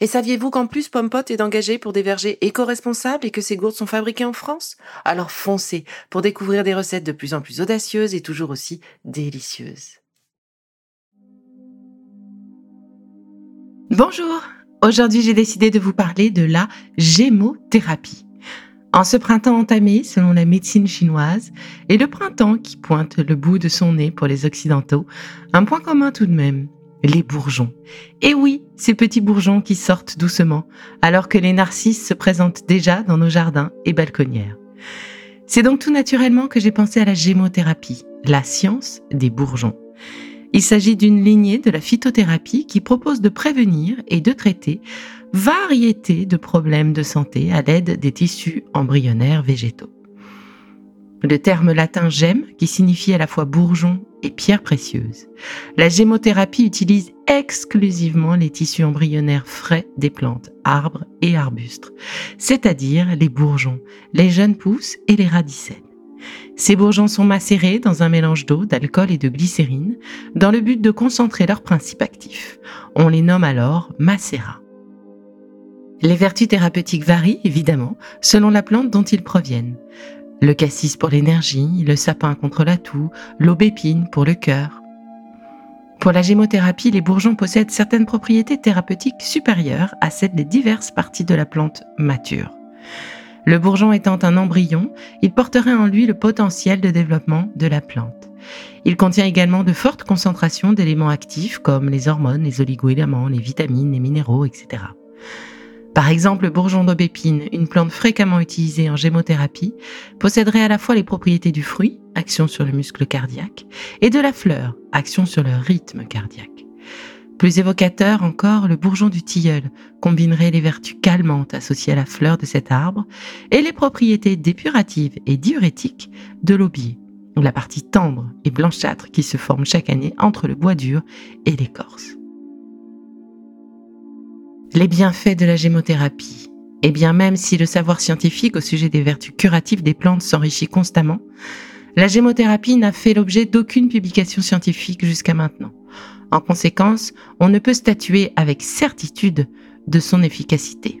Et saviez-vous qu'en plus Pompot est engagé pour des vergers éco-responsables et que ces gourdes sont fabriquées en France? Alors foncez pour découvrir des recettes de plus en plus audacieuses et toujours aussi délicieuses. Bonjour Aujourd'hui j'ai décidé de vous parler de la gémothérapie. En ce printemps entamé selon la médecine chinoise et le printemps qui pointe le bout de son nez pour les Occidentaux, un point commun tout de même, les bourgeons. Et oui, ces petits bourgeons qui sortent doucement, alors que les narcisses se présentent déjà dans nos jardins et balconnières. C'est donc tout naturellement que j'ai pensé à la gémothérapie, la science des bourgeons. Il s'agit d'une lignée de la phytothérapie qui propose de prévenir et de traiter variété de problèmes de santé à l'aide des tissus embryonnaires végétaux. Le terme latin gemme, qui signifie à la fois bourgeon et pierre précieuse. La gémothérapie utilise exclusivement les tissus embryonnaires frais des plantes, arbres et arbustes, c'est-à-dire les bourgeons, les jeunes pousses et les radicelles. Ces bourgeons sont macérés dans un mélange d'eau, d'alcool et de glycérine dans le but de concentrer leurs principes actifs. On les nomme alors macérats. Les vertus thérapeutiques varient évidemment selon la plante dont ils proviennent. Le cassis pour l'énergie, le sapin contre la toux, l'aubépine pour le cœur. Pour la gémothérapie, les bourgeons possèdent certaines propriétés thérapeutiques supérieures à celles des diverses parties de la plante mature. Le bourgeon étant un embryon, il porterait en lui le potentiel de développement de la plante. Il contient également de fortes concentrations d'éléments actifs comme les hormones, les oligoéléments, les vitamines, les minéraux, etc. Par exemple, le bourgeon d'aubépine, une plante fréquemment utilisée en gémothérapie, posséderait à la fois les propriétés du fruit, action sur le muscle cardiaque, et de la fleur, action sur le rythme cardiaque. Plus évocateur encore, le bourgeon du tilleul combinerait les vertus calmantes associées à la fleur de cet arbre et les propriétés dépuratives et diurétiques de l'aubier, la partie tendre et blanchâtre qui se forme chaque année entre le bois dur et l'écorce. Les bienfaits de la gémothérapie. Et bien même si le savoir scientifique au sujet des vertus curatives des plantes s'enrichit constamment, la gémothérapie n'a fait l'objet d'aucune publication scientifique jusqu'à maintenant. En conséquence, on ne peut statuer avec certitude de son efficacité.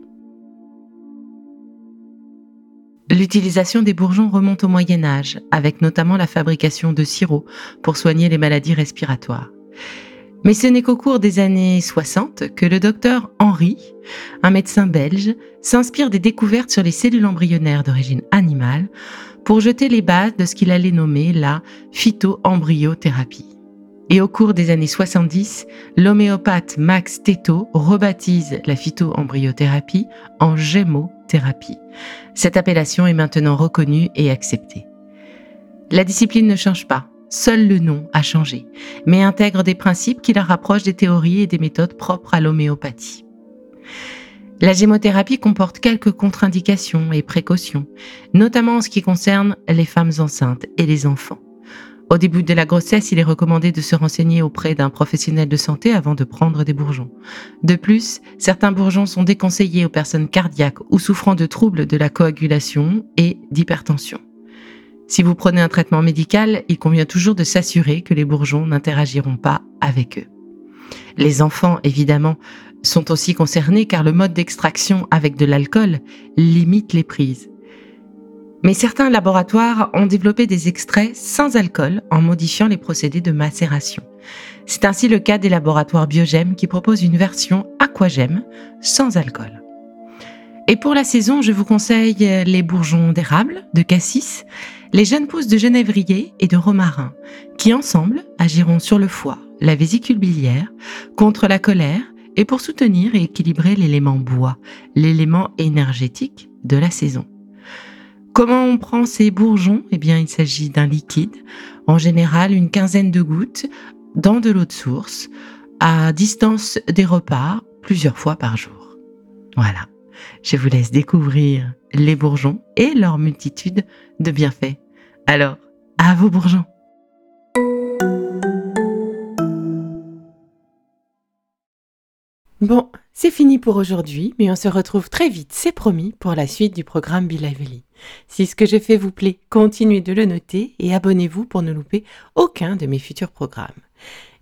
L'utilisation des bourgeons remonte au Moyen Âge, avec notamment la fabrication de sirop pour soigner les maladies respiratoires. Mais ce n'est qu'au cours des années 60 que le docteur Henry, un médecin belge, s'inspire des découvertes sur les cellules embryonnaires d'origine animale pour jeter les bases de ce qu'il allait nommer la phytoembryothérapie. Et au cours des années 70, l'homéopathe Max Teto rebaptise la phytoembryothérapie en gémothérapie. Cette appellation est maintenant reconnue et acceptée. La discipline ne change pas, Seul le nom a changé, mais intègre des principes qui la rapprochent des théories et des méthodes propres à l'homéopathie. La gémothérapie comporte quelques contre-indications et précautions, notamment en ce qui concerne les femmes enceintes et les enfants. Au début de la grossesse, il est recommandé de se renseigner auprès d'un professionnel de santé avant de prendre des bourgeons. De plus, certains bourgeons sont déconseillés aux personnes cardiaques ou souffrant de troubles de la coagulation et d'hypertension. Si vous prenez un traitement médical, il convient toujours de s'assurer que les bourgeons n'interagiront pas avec eux. Les enfants, évidemment, sont aussi concernés car le mode d'extraction avec de l'alcool limite les prises. Mais certains laboratoires ont développé des extraits sans alcool en modifiant les procédés de macération. C'est ainsi le cas des laboratoires Biogem qui proposent une version aquagem sans alcool. Et pour la saison, je vous conseille les bourgeons d'érable, de cassis, les jeunes pousses de genévrier et de romarin, qui ensemble agiront sur le foie, la vésicule biliaire, contre la colère et pour soutenir et équilibrer l'élément bois, l'élément énergétique de la saison. Comment on prend ces bourgeons? Eh bien, il s'agit d'un liquide, en général une quinzaine de gouttes, dans de l'eau de source, à distance des repas, plusieurs fois par jour. Voilà, je vous laisse découvrir les bourgeons et leur multitude de bienfaits. Alors, à vos bourgeons Bon, c'est fini pour aujourd'hui, mais on se retrouve très vite, c'est promis, pour la suite du programme Be Lively. Si ce que je fais vous plaît, continuez de le noter et abonnez-vous pour ne louper aucun de mes futurs programmes.